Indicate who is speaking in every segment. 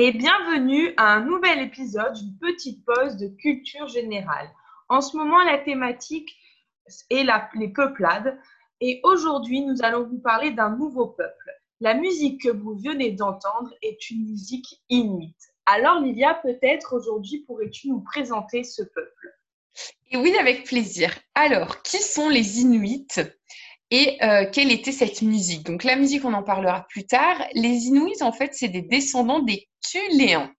Speaker 1: Et bienvenue à un nouvel épisode d'une petite pause de culture générale. En ce moment, la thématique est les peuplades. Et aujourd'hui, nous allons vous parler d'un nouveau peuple. La musique que vous venez d'entendre est une musique inuite. Alors, Lilia, peut-être aujourd'hui pourrais-tu nous présenter ce peuple?
Speaker 2: Et oui, avec plaisir. Alors, qui sont les Inuits? Et euh, quelle était cette musique? Donc, la musique, on en parlera plus tard. Les Inuits, en fait, c'est des descendants des Tuléens.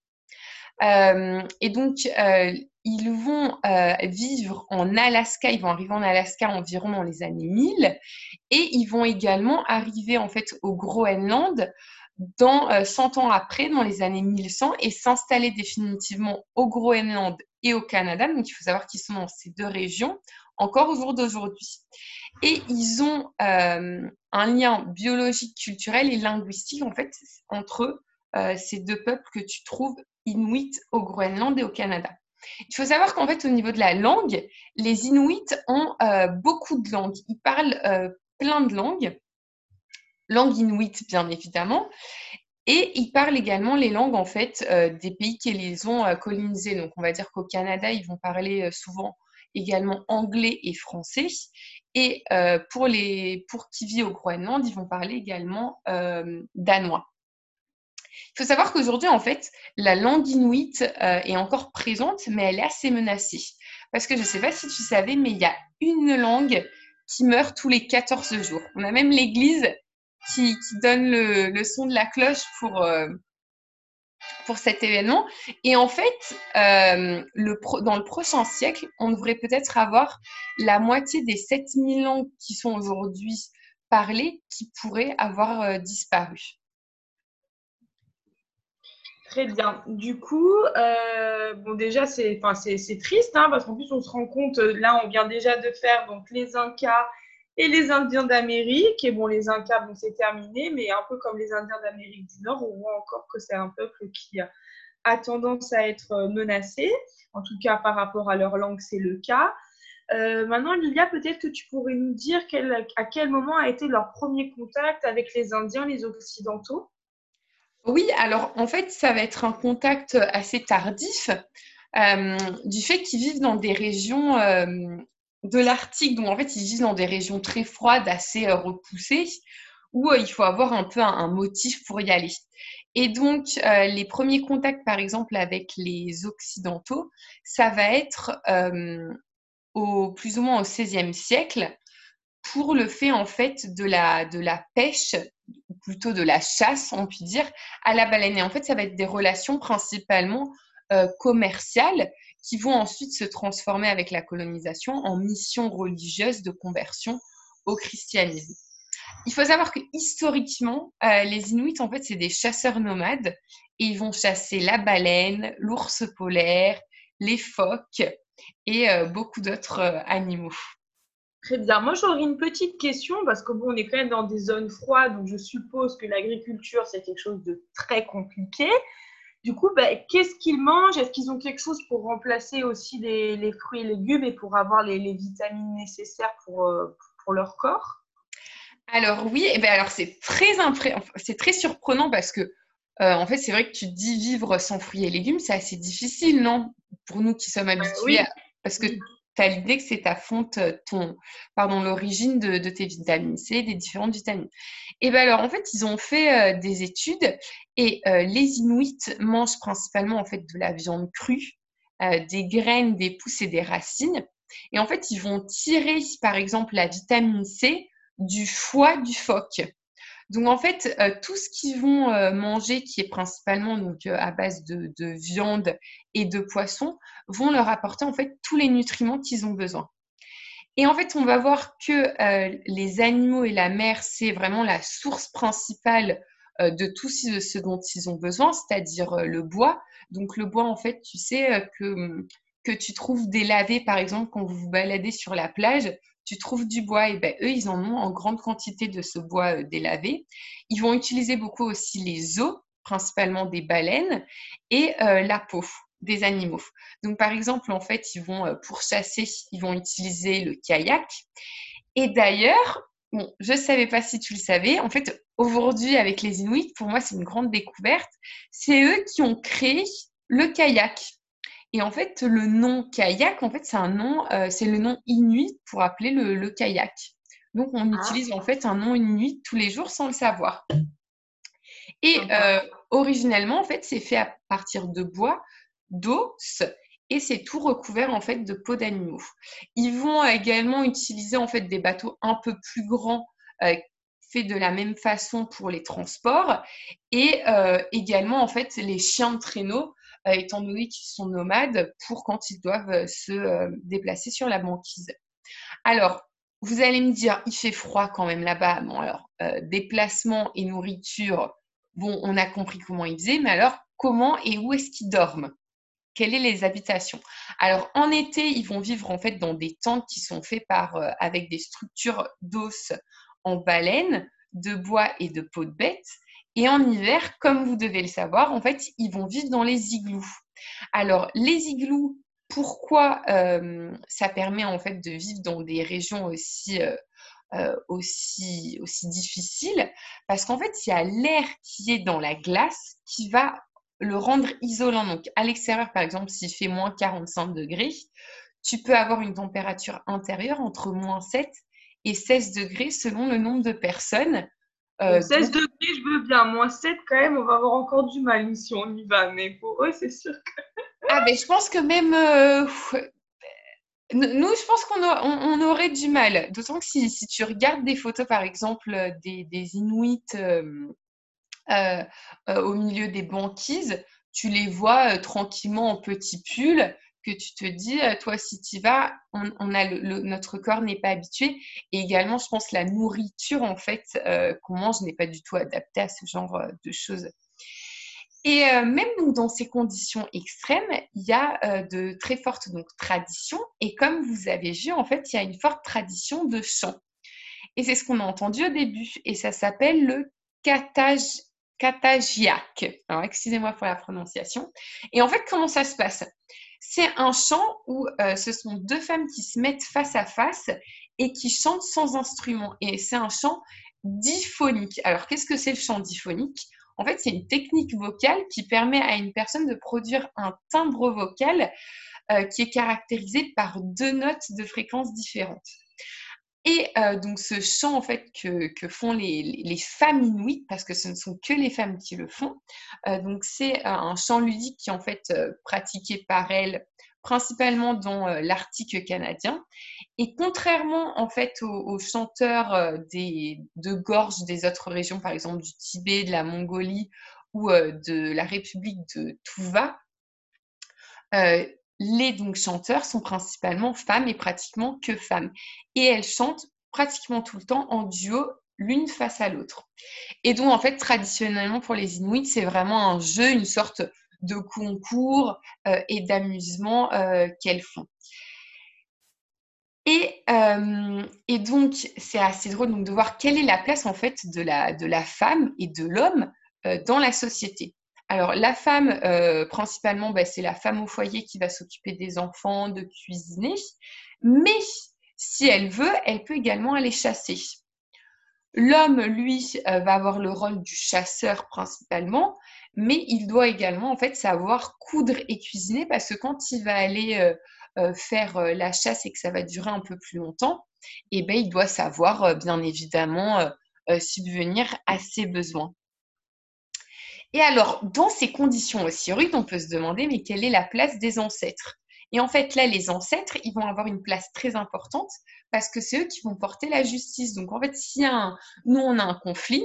Speaker 2: Euh, et donc, euh, ils vont vivre en Alaska, ils vont arriver en Alaska environ dans les années 1000, et ils vont également arriver en fait au Groenland dans 100 ans après, dans les années 1100, et s'installer définitivement au Groenland et au Canada. Donc, il faut savoir qu'ils sont dans ces deux régions encore au jour d'aujourd'hui. Et ils ont un lien biologique, culturel et linguistique en fait entre ces deux peuples que tu trouves Inuit au Groenland et au Canada. Il faut savoir qu'en fait, au niveau de la langue, les Inuits ont euh, beaucoup de langues. Ils parlent euh, plein de langues, langue inuit bien évidemment, et ils parlent également les langues en fait euh, des pays qui les ont colonisés. Donc, on va dire qu'au Canada, ils vont parler souvent également anglais et français. Et pour, les, pour qui vit au Groenland, ils vont parler également danois. Il faut savoir qu'aujourd'hui, en fait, la langue inuite euh, est encore présente, mais elle est assez menacée. Parce que je ne sais pas si tu savais, mais il y a une langue qui meurt tous les 14 jours. On a même l'Église qui, donne le, son de la cloche pour, euh, pour cet événement. Et en fait, euh, dans le prochain siècle, on devrait peut-être avoir la moitié des 7000 langues qui sont aujourd'hui parlées qui pourraient avoir disparu.
Speaker 1: Très bien. Du coup, euh, bon déjà c'est, triste hein, parce qu'en plus on se rend compte, euh, là on vient déjà de faire donc les Incas et les Indiens d'Amérique. Et bon les Incas bon c'est terminé, mais un peu comme les Indiens d'Amérique du Nord, on voit encore que c'est un peuple qui a tendance à être euh, menacé. En tout cas par rapport à leur langue c'est le cas. maintenant Lilia, peut-être que tu pourrais nous dire à quel moment a été leur premier contact avec les Indiens, les Occidentaux?
Speaker 2: Oui, alors en fait, ça va être un contact assez tardif euh, du fait qu'ils vivent dans des régions euh, de l'Arctique. Donc en fait, ils vivent dans des régions très froides, assez euh, repoussées, où il faut avoir un peu un, motif pour y aller. Et donc, les premiers contacts, par exemple, avec les Occidentaux, ça va être au, plus ou moins au XVIe siècle pour le fait, en fait, de la, de la pêche plutôt de la chasse, on peut dire, à la baleine. Et en fait, ça va être des relations principalement euh, commerciales qui vont ensuite se transformer avec la colonisation en mission religieuse de conversion au christianisme. Il faut savoir que historiquement, euh, les Inuits, en fait, c'est des chasseurs nomades et ils vont chasser la baleine, l'ours polaire, les phoques et euh, beaucoup d'autres animaux.
Speaker 1: Très bien. Moi, j'aurais une petite question parce que bon, on est quand même dans des zones froides, donc je suppose que l'agriculture, c'est quelque chose de très compliqué. Du coup, bah, qu'est-ce qu'ils mangent? Est-ce qu'ils ont quelque chose pour remplacer aussi les, fruits et légumes et pour avoir les, vitamines nécessaires pour, euh, pour leur corps?
Speaker 2: Alors oui, et eh ben alors c'est très c'est très surprenant parce que euh, en fait c'est vrai que tu dis vivre sans fruits et légumes, c'est assez difficile, non? Pour nous qui sommes habitués, oui. parce que tu as l'idée que c'est ta fonte, euh, ton, pardon, l'origine de, tes vitamines C, des différentes vitamines. Et bien alors, en fait, ils ont fait euh, des études et euh, les Inuits mangent principalement en fait de la viande crue, des graines, des pousses et des racines. Et en fait, ils vont tirer, par exemple, la vitamine C du foie du phoque. Donc en fait, euh, tout ce qu'ils vont euh, manger, qui est principalement donc euh, à base de, viande et de poisson, vont leur apporter en fait tous les nutriments qu'ils ont besoin. Et en fait, on va voir que les animaux et la mer, c'est vraiment la source principale de tout ce dont ils ont besoin, c'est-à-dire le bois. Donc le bois, en fait, tu sais que tu trouves délavé, par exemple, quand vous vous baladez sur la plage, tu trouves du bois, et ben eux, ils en ont en grande quantité de ce bois euh, délavé. Ils vont utiliser beaucoup aussi les os, principalement des baleines, et euh, la peau des animaux. Donc, par exemple, en fait, ils vont, euh, pour chasser, ils vont utiliser le kayak. Et d'ailleurs, bon, je ne savais pas si tu le savais, en fait, aujourd'hui, avec les Inuits, pour moi, c'est une grande découverte. C'est eux qui ont créé le kayak. Et en fait, le nom kayak, en fait, c'est un nom, euh, c'est le nom inuit pour appeler le, kayak. Donc, on ah. utilise en fait un nom inuit tous les jours sans le savoir. Et euh, originellement, en fait, c'est fait à partir de bois, d'os et c'est tout recouvert en fait de peau d'animaux. Ils vont également utiliser en fait des bateaux un peu plus grands euh, faits de la même façon pour les transports et euh, également en fait les chiens de traîneau étant donné qu'ils sont nomades pour quand ils doivent se déplacer sur la banquise. Alors vous allez me dire, il fait froid quand même là-bas. Bon, alors, déplacement et nourriture, bon, on a compris comment ils faisaient, mais alors, comment et où est-ce qu'ils dorment? Quelles sont les habitations? Alors en été, ils vont vivre en fait dans des tentes qui sont euh, avec des structures d'os en baleine, de bois et de peau de bête. Et en hiver, comme vous devez le savoir, en fait, ils vont vivre dans les igloos. Alors les igloos, pourquoi euh, ça permet en fait de vivre dans des régions aussi euh, aussi, aussi difficiles? Parce qu'en fait, il y a l'air qui est dans la glace qui va le rendre isolant. Donc, à l'extérieur, par exemple, s'il fait moins 45 degrés, tu peux avoir une température intérieure entre moins 7 et 16 degrés selon le nombre de personnes.
Speaker 1: 16 euh, degrés, je veux bien. Moins 7, quand même, on va avoir encore du mal si on y va. Mais pour eux, c'est sûr que.
Speaker 2: ah, mais je pense que même. Euh, nous, je pense qu'on on, aurait du mal. D'autant que si, si, tu regardes des photos, par exemple, des, des Inuits. Euh, euh, euh, au milieu des banquises, tu les vois euh, tranquillement en petits pulls, que tu te dis, toi, si tu vas, on, a notre corps n'est pas habitué. Et également, je pense, la nourriture, en fait, qu'on mange n'est pas du tout adaptée à ce genre de choses. Et même dans ces conditions extrêmes, il y a de très fortes donc, traditions. Et comme vous avez vu, en fait, il y a une forte tradition de chant. Et c'est ce qu'on a entendu au début. Et ça s'appelle le kataj. Alors, excusez-moi pour la prononciation. Et en fait, comment ça se passe? C'est un chant où euh, ce sont deux femmes qui se mettent face à face et qui chantent sans instrument. Et c'est un chant diphonique. Alors, qu'est-ce que c'est le chant diphonique? En fait, c'est une technique vocale qui permet à une personne de produire un timbre vocal euh, qui est caractérisé par deux notes de fréquences différentes. Et euh, donc ce chant en fait que, font les, femmes inuites, parce que ce ne sont que les femmes qui le font, euh, donc c'est euh, un chant ludique qui est en fait pratiqué par elles principalement dans l'Arctique canadien. Et contrairement en fait aux, chanteurs de gorge des autres régions, par exemple du Tibet, de la Mongolie ou de la République de Tuva, les donc chanteurs sont principalement femmes et pratiquement que femmes. Et elles chantent pratiquement tout le temps en duo l'une face à l'autre. Et donc, en fait, traditionnellement, pour les Inuits, c'est vraiment un jeu, une sorte de concours euh, et d'amusement euh, qu'elles font. Et, euh, et donc, c'est assez drôle donc, de voir quelle est la place, en fait, de la, de la femme et de l'homme dans la société. Alors, la femme, euh, principalement, bah, c'est la femme au foyer qui va s'occuper des enfants, de cuisiner. Mais si elle veut, elle peut également aller chasser. L'homme, lui, euh, va avoir le rôle du chasseur principalement, mais il doit également en fait savoir coudre et cuisiner parce que quand il va aller euh, faire la chasse et que ça va durer un peu plus longtemps, eh ben, il doit savoir bien évidemment subvenir à ses besoins. Et alors, dans ces conditions aussi rudes, on peut se demander, mais quelle est la place des ancêtres? Et en fait, là, les ancêtres, ils vont avoir une place très importante parce que c'est eux qui vont porter la justice. Donc, en fait, si un, nous, on a un conflit,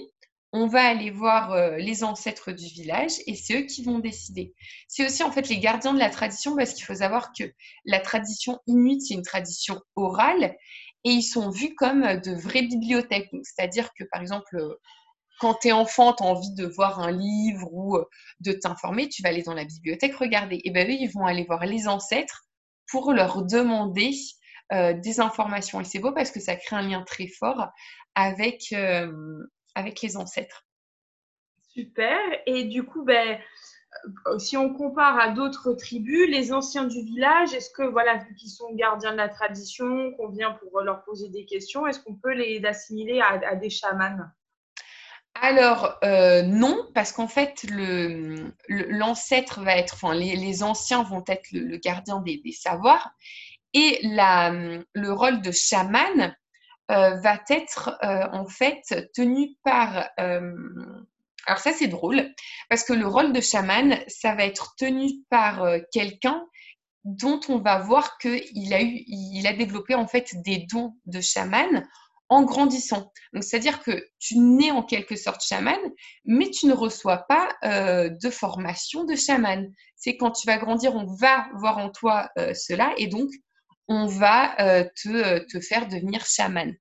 Speaker 2: on va aller voir euh, les ancêtres du village et c'est eux qui vont décider. C'est aussi en fait les gardiens de la tradition parce qu'il faut savoir que la tradition inuite, c'est une tradition orale et ils sont vus comme de vraies bibliothèques. C'est-à-dire que par exemple, quand tu es enfant, tu as envie de voir un livre ou euh, de t'informer, tu vas aller dans la bibliothèque regarder. Et bien eux, ils vont aller voir les ancêtres pour leur demander euh, des informations. Et c'est beau parce que ça crée un lien très fort avec, euh, les ancêtres.
Speaker 1: Super. Et du coup, ben, si on compare à d'autres tribus, les anciens du village, est-ce que, voilà, vu qu'ils sont gardiens de la tradition, qu'on vient pour leur poser des questions, est-ce qu'on peut les assimiler à, des chamans?
Speaker 2: Alors euh, non, parce qu'en fait l'ancêtre va être, enfin les, anciens vont être le, gardien des, savoirs. Et le rôle de chaman euh, va être euh, en fait tenu par alors ça, c'est drôle, parce que le rôle de chaman, ça va être tenu par quelqu'un dont on va voir qu'il a, a développé en fait des dons de chaman en grandissant. Donc, c'est-à-dire que tu nais en quelque sorte chaman, mais tu ne reçois pas euh, de formation de chaman. C'est quand tu vas grandir, on va voir en toi euh, cela et donc on va te, te, faire devenir chaman.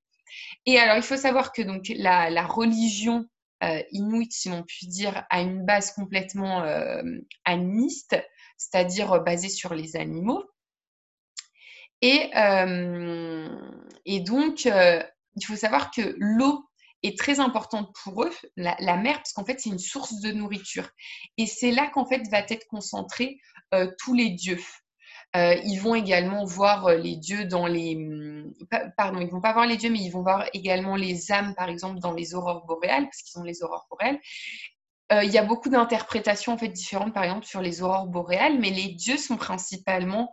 Speaker 2: Et alors, il faut savoir que donc la, religion euh, inuit, si on peut dire, a une base complètement euh, animiste, c'est-à-dire euh, basée sur les animaux. Et, et donc, il faut savoir que l'eau est très importante pour eux, la, mer, parce qu'en fait, c'est une source de nourriture. Et c'est là qu'en fait va être concentré tous les dieux. Euh, ils vont également voir euh, les dieux dans les... Hum, pardon, ils vont pas voir les dieux, mais ils vont voir également les âmes, par exemple, dans les aurores boréales, parce qu'ils ont les aurores boréales. Euh, il y a beaucoup d'interprétations en fait différentes, par exemple, sur les aurores boréales, mais les dieux sont principalement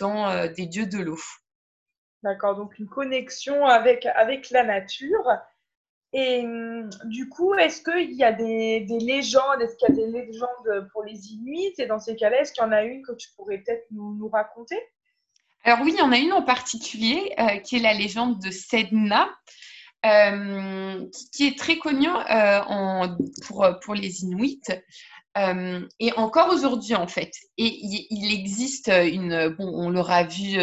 Speaker 2: dans des dieux de l'eau.
Speaker 1: D'accord, donc une connexion avec, avec la nature. Et hum, du coup, est-ce qu'il y a des, légendes Est-ce qu'il y a des légendes pour les Inuits? Et dans ces cas-là, est-ce qu'il y en a une que tu pourrais peut-être nous, raconter?
Speaker 2: Alors oui, il y en a une en particulier euh, qui est la légende de Sedna. Euh, qui est très connue euh, pour, pour, les Inuits. et encore aujourd'hui, en fait. Et il, existe une. Bon, on l'aura vu,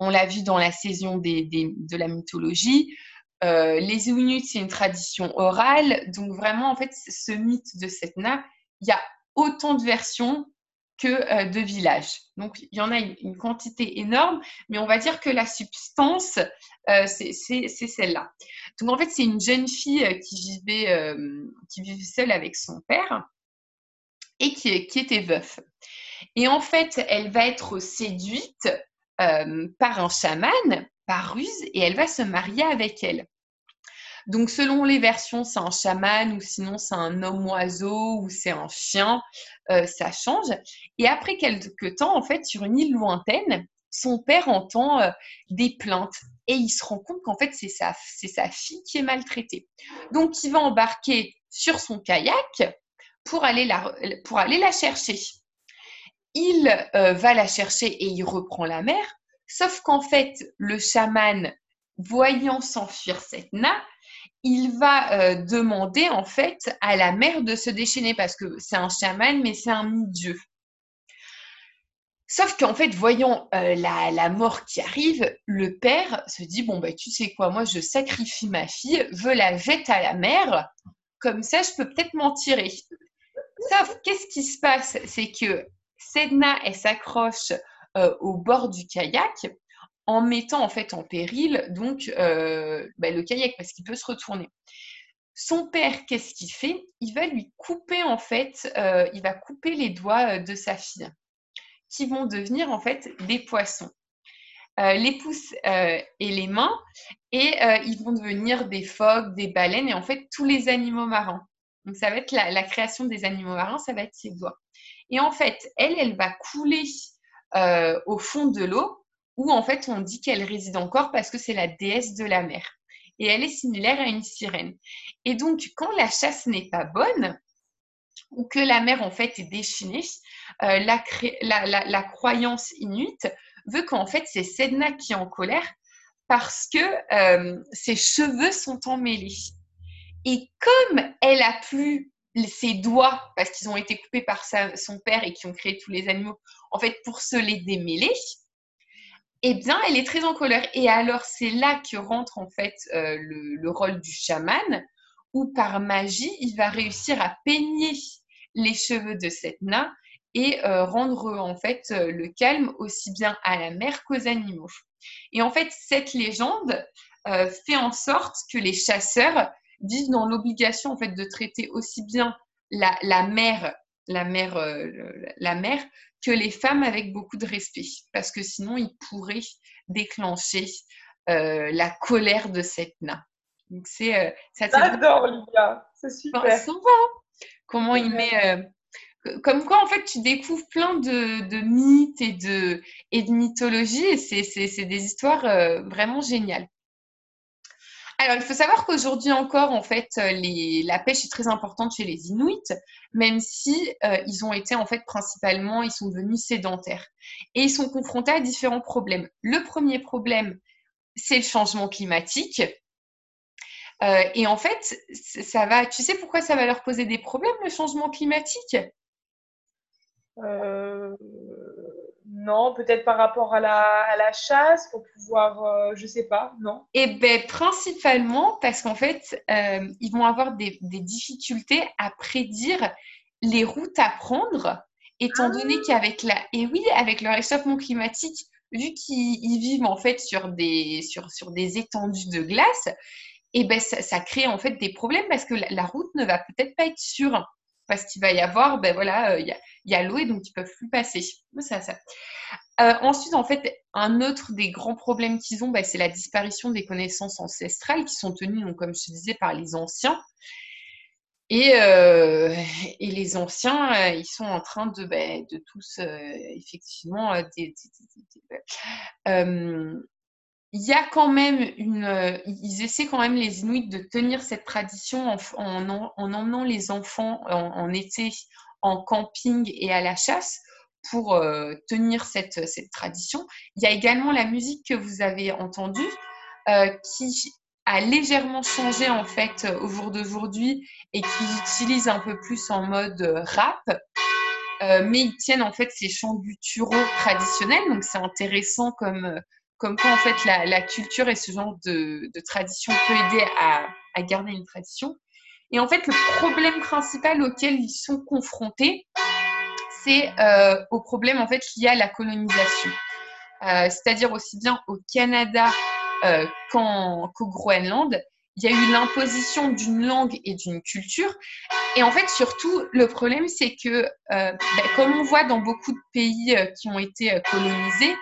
Speaker 2: on l'a vu dans la saison de la mythologie. Euh, les Inuits, c'est une tradition orale. Donc vraiment, en fait, ce mythe de Setna, il y a autant de versions que euh, de villages. Donc il y en a une, quantité énorme, mais on va dire que la substance, euh, c'est celle-là. Donc en fait, c'est une jeune fille qui vivait, qui vivait seule avec son père et qui, qui était veuf. Et en fait, elle va être séduite par un chaman par ruse et elle va se marier avec elle. Donc, selon les versions, c'est un chaman ou sinon c'est un homme-oiseau ou c'est un chien, euh, ça change. Et après quelques temps, en fait, sur une île lointaine, son père entend euh, des plaintes et il se rend compte qu'en fait, c'est sa, sa fille qui est maltraitée. Donc, il va embarquer sur son kayak pour aller la, pour aller la chercher. Il euh, va la chercher et il reprend la mer. Sauf qu'en fait, le chaman, voyant s'enfuir cette nappe, il va euh, demander en fait à la mère de se déchaîner parce que c'est un chaman, mais c'est un mi-dieu. Sauf qu'en fait, voyant euh, la, mort qui arrive, le père se dit bon bah tu sais quoi, moi je sacrifie ma fille, veux la jette à la mer, comme ça je peux peut-être m'en tirer. Sauf qu'est-ce qui se passe, c'est que Sedna elle s'accroche euh, au bord du kayak en mettant en fait en péril donc euh, bah, le kayak parce qu'il peut se retourner. Son père, qu'est-ce qu'il fait? Il va lui couper en fait, euh, il va couper les doigts de sa fille, qui vont devenir en fait des poissons. les pouces et les mains, et ils vont devenir des phoques, des baleines, et en fait tous les animaux marins. Donc ça va être la, la création des animaux marins, ça va être ses doigts. Et en fait, elle, elle va couler euh, au fond de l'eau, où en fait on dit qu'elle réside encore parce que c'est la déesse de la mer. Et elle est similaire à une sirène. Et donc, quand la chasse n'est pas bonne, ou que la mer en fait est déchaînée, euh, la, croyance inuite veut qu'en fait c'est Sedna qui est en colère parce que euh, ses cheveux sont emmêlés. Et comme elle a plus ses doigts, parce qu'ils ont été coupés par son père et qui ont créé tous les animaux, en fait, pour se les démêler, eh bien, elle est très en colère. Et alors, c'est là que rentre en fait euh, le, rôle du chaman, où par magie, il va réussir à peigner les cheveux de cette nain et euh, rendre en fait euh, le calme aussi bien à la mère qu'aux animaux. Et en fait, cette légende fait en sorte que les chasseurs vivent dans l'obligation en fait de traiter aussi bien la, mère la mère, la mère que les femmes avec beaucoup de respect, parce que sinon ils pourraient déclencher la colère de cette nain.
Speaker 1: Donc c'est J'adore Olivia, c'est super.
Speaker 2: Comment il met comme quoi, en fait, tu découvres plein de, mythes et de, et de mythologies, et c'est des histoires vraiment géniales. Alors, il faut savoir qu'aujourd'hui encore, en fait, euh, la pêche est très importante chez les Inuits, même si euh, ils ont été en fait principalement, ils sont devenus sédentaires et ils sont confrontés à différents problèmes. Le premier problème, c'est le changement climatique. Euh, et en fait, ça va. Tu sais pourquoi ça va leur poser des problèmes le changement climatique?
Speaker 1: Non, peut-être par rapport à la, chasse pour pouvoir, euh, je sais pas, non
Speaker 2: Eh bien, principalement parce qu'en fait, euh, ils vont avoir des, difficultés à prédire les routes à prendre, étant ah. donné qu'avec la, et oui, avec le réchauffement climatique, vu qu'ils vivent en fait sur des, sur, sur des étendues de glace, et eh ben ça, crée en fait des problèmes parce que la route ne va peut-être pas être sûre parce qu'il va y avoir, ben voilà, euh, il y a, l'eau et donc ils peuvent plus passer. Ça, ça. Euh, ensuite, en fait, un autre des grands problèmes qu'ils ont, ben, c'est la disparition des connaissances ancestrales qui sont tenues, donc, comme je disais, par les anciens. Et, euh, les anciens, ils sont en train de, ben, de tous, effectivement, des, il y a quand même une. Euh, ils essaient quand même, les Inuits, de tenir cette tradition en, en, emmenant les enfants en, été en camping et à la chasse pour euh, tenir cette, cette, tradition. Il y a également la musique que vous avez entendue euh, qui a légèrement changé en fait au jour d'aujourd'hui et qui utilise un peu plus en mode rap. mais ils tiennent en fait ces chants gutturaux traditionnels, donc c'est intéressant comme, comme quoi en fait la, culture et ce genre de, tradition peut aider à, garder une tradition. Et en fait, le problème principal auquel ils sont confrontés, c'est euh, au problème en fait lié à la colonisation. Euh, c'est-à-dire aussi bien au Canada euh, qu'au Groenland, il y a eu l'imposition d'une langue et d'une culture. Et en fait, surtout, le problème, c'est que, ben, comme on voit dans beaucoup de pays qui ont été colonisés,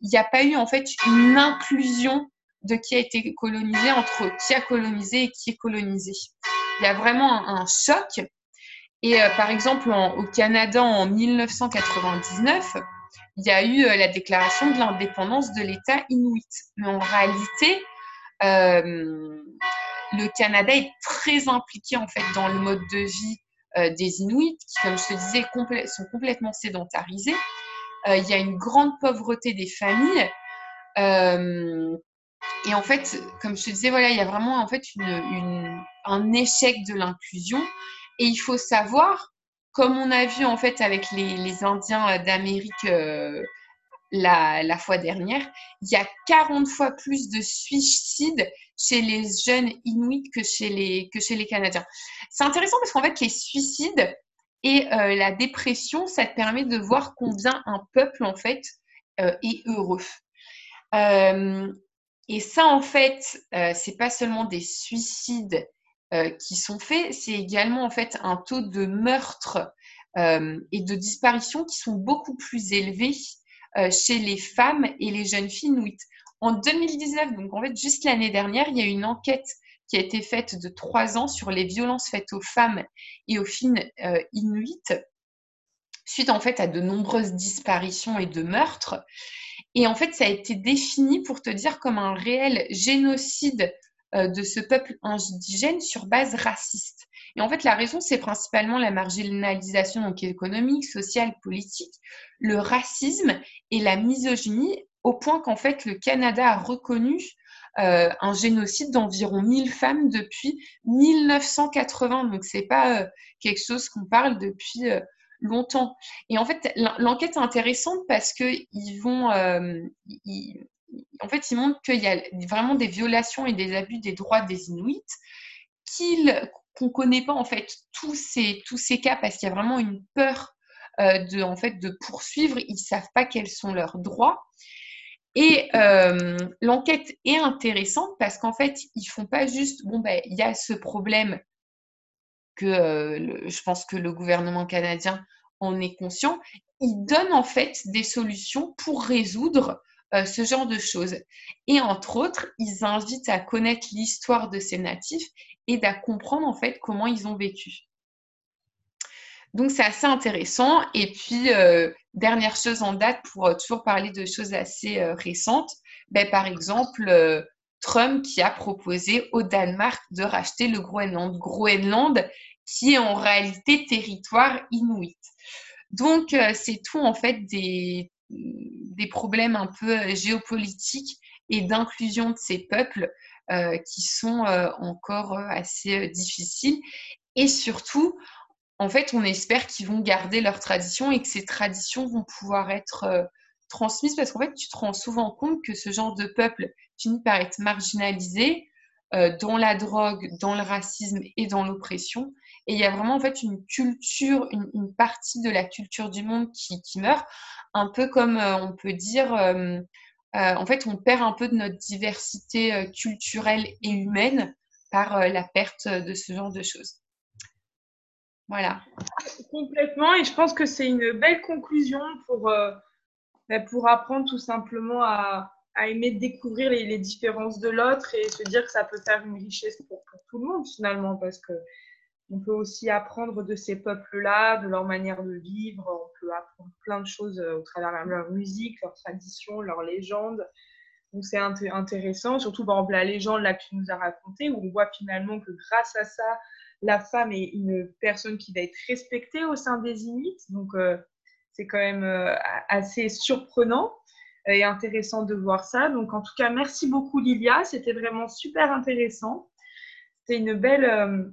Speaker 2: il n'y a pas eu en fait une inclusion de qui a été colonisé entre qui a colonisé et qui est colonisé. Il y a vraiment un, choc. Et euh, par exemple, au Canada en 1999, il y a eu euh, la déclaration de l'indépendance de l'État inuit. Mais en réalité, le Canada est très impliqué en fait dans le mode de vie des Inuits, qui, comme je te disais, sont complètement sédentarisés. Euh, il y a une grande pauvreté des familles. Euh, et en fait, comme je te disais, voilà, il y a vraiment en fait un échec de l'inclusion. Et il faut savoir, comme on a vu en fait avec les, Indiens d'Amérique euh, la, fois dernière, il y a 40 fois plus de suicides chez les jeunes Inuits que chez les, que chez les Canadiens. C'est intéressant parce qu'en fait, les suicides, et euh, la dépression, ça te permet de voir combien un peuple, en fait, euh, est heureux. Euh, et ça, en fait, c'est pas seulement des suicides qui sont faits, c'est également, en fait, un taux de meurtre et de disparition qui sont beaucoup plus élevés chez les femmes et les jeunes filles. En 2019, donc en fait, juste l'année dernière, il y a une enquête qui a été faite de trois ans sur les violences faites aux femmes et aux filles euh, inuites, suite en fait à de nombreuses disparitions et de meurtres. Et en fait, ça a été défini pour te dire comme un réel génocide euh, de ce peuple indigène sur base raciste. Et en fait, la raison, c'est principalement la marginalisation donc, économique, sociale, politique, le racisme et la misogynie, au point qu'en fait, le Canada a reconnu euh, un génocide d'environ 1000 femmes depuis 1980. Donc, c'est pas euh, quelque chose qu'on parle depuis euh, longtemps. Et en fait, l'enquête est intéressante parce qu'ils vont. en fait, ils montrent qu'il y a vraiment des violations et des abus des droits des Inuits qu'on ne connaît pas en fait tous ces, tous ces cas parce qu'il y a vraiment une peur de, en fait, de poursuivre. Ils ne savent pas quels sont leurs droits. Et euh, l'enquête est intéressante parce qu'en fait, ils font pas juste, bon, ben, il y a ce problème, que je pense que le gouvernement canadien en est conscient, ils donnent en fait des solutions pour résoudre ce genre de choses. Et entre autres, ils invitent à connaître l'histoire de ces natifs et à comprendre en fait comment ils ont vécu. Donc c'est assez intéressant. Et puis, dernière chose en date pour toujours parler de choses assez récentes, ben, par exemple, Trump qui a proposé au Danemark de racheter le Groenland. Groenland qui est en réalité territoire inuit. Donc, c'est tout en fait des, des problèmes un peu géopolitiques et d'inclusion de ces peuples qui sont encore assez difficiles. Et surtout, en fait, on espère qu'ils vont garder leurs traditions et que ces traditions vont pouvoir être transmises parce qu'en fait, tu te rends souvent compte que ce genre de peuple finit par être marginalisé euh, dans la drogue, dans le racisme et dans l'oppression. Et il y a vraiment en fait une culture, une, partie de la culture du monde qui, meurt, un peu comme euh, on peut dire, euh, en fait, on perd un peu de notre diversité culturelle et humaine par la perte de ce genre de choses. Voilà.
Speaker 1: Complètement, et je pense que c'est une belle conclusion pour, ben, pour apprendre tout simplement à, aimer découvrir les, différences de l'autre et se dire que ça peut faire une richesse pour, tout le monde finalement parce que on peut aussi apprendre de ces peuples-là, de leur manière de vivre, on peut apprendre plein de choses euh, au travers de leur musique, leur tradition, leurs légendes. C'est intéressant, surtout par exemple la légende là que tu nous as racontée, où on voit finalement que grâce à ça, la femme est une personne qui va être respectée au sein des Inuits. Donc euh, c'est quand même euh, assez surprenant et intéressant de voir ça. Donc, en tout cas, merci beaucoup, Lilia. C'était vraiment super intéressant. C'était une belle, euh,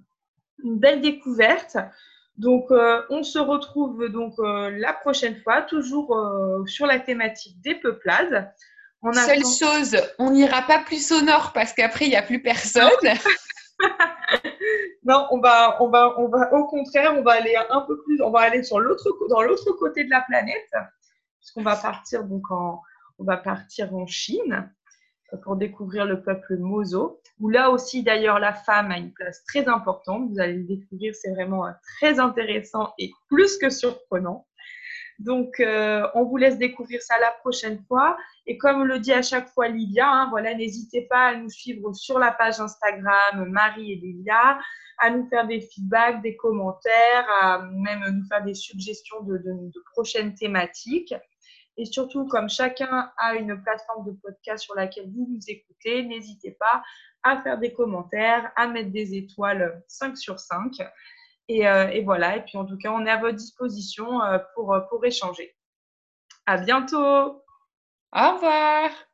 Speaker 1: une belle découverte. Donc, euh, on se retrouve donc euh, la prochaine fois, toujours sur la thématique des peuplades.
Speaker 2: On Seule chose, on n'ira pas plus au nord parce qu'après, il n'y a plus personne.
Speaker 1: non, on va, on va, on va, au contraire, on va aller un peu plus, on va aller sur l'autre, dans l'autre côté de la planète, puisqu'on va partir donc en, on va partir en Chine euh, pour découvrir le peuple Mozo, où là aussi d'ailleurs la femme a une place très importante. Vous allez le découvrir, c'est vraiment euh, très intéressant et plus que surprenant. Donc, euh, on vous laisse découvrir ça la prochaine fois. Et comme le dit à chaque fois Lilia, hein, voilà, n'hésitez pas à nous suivre sur la page Instagram Marie et Lilia, à nous faire des feedbacks, des commentaires, même nous faire des suggestions de prochaines thématiques. Et surtout, comme chacun a une plateforme de podcast sur laquelle vous nous écoutez, n'hésitez pas à faire des commentaires, à mettre des étoiles 5 sur 5. Euh, et, voilà, et puis en tout cas, on est à votre disposition euh, pour, pour échanger. À bientôt.
Speaker 2: Au revoir.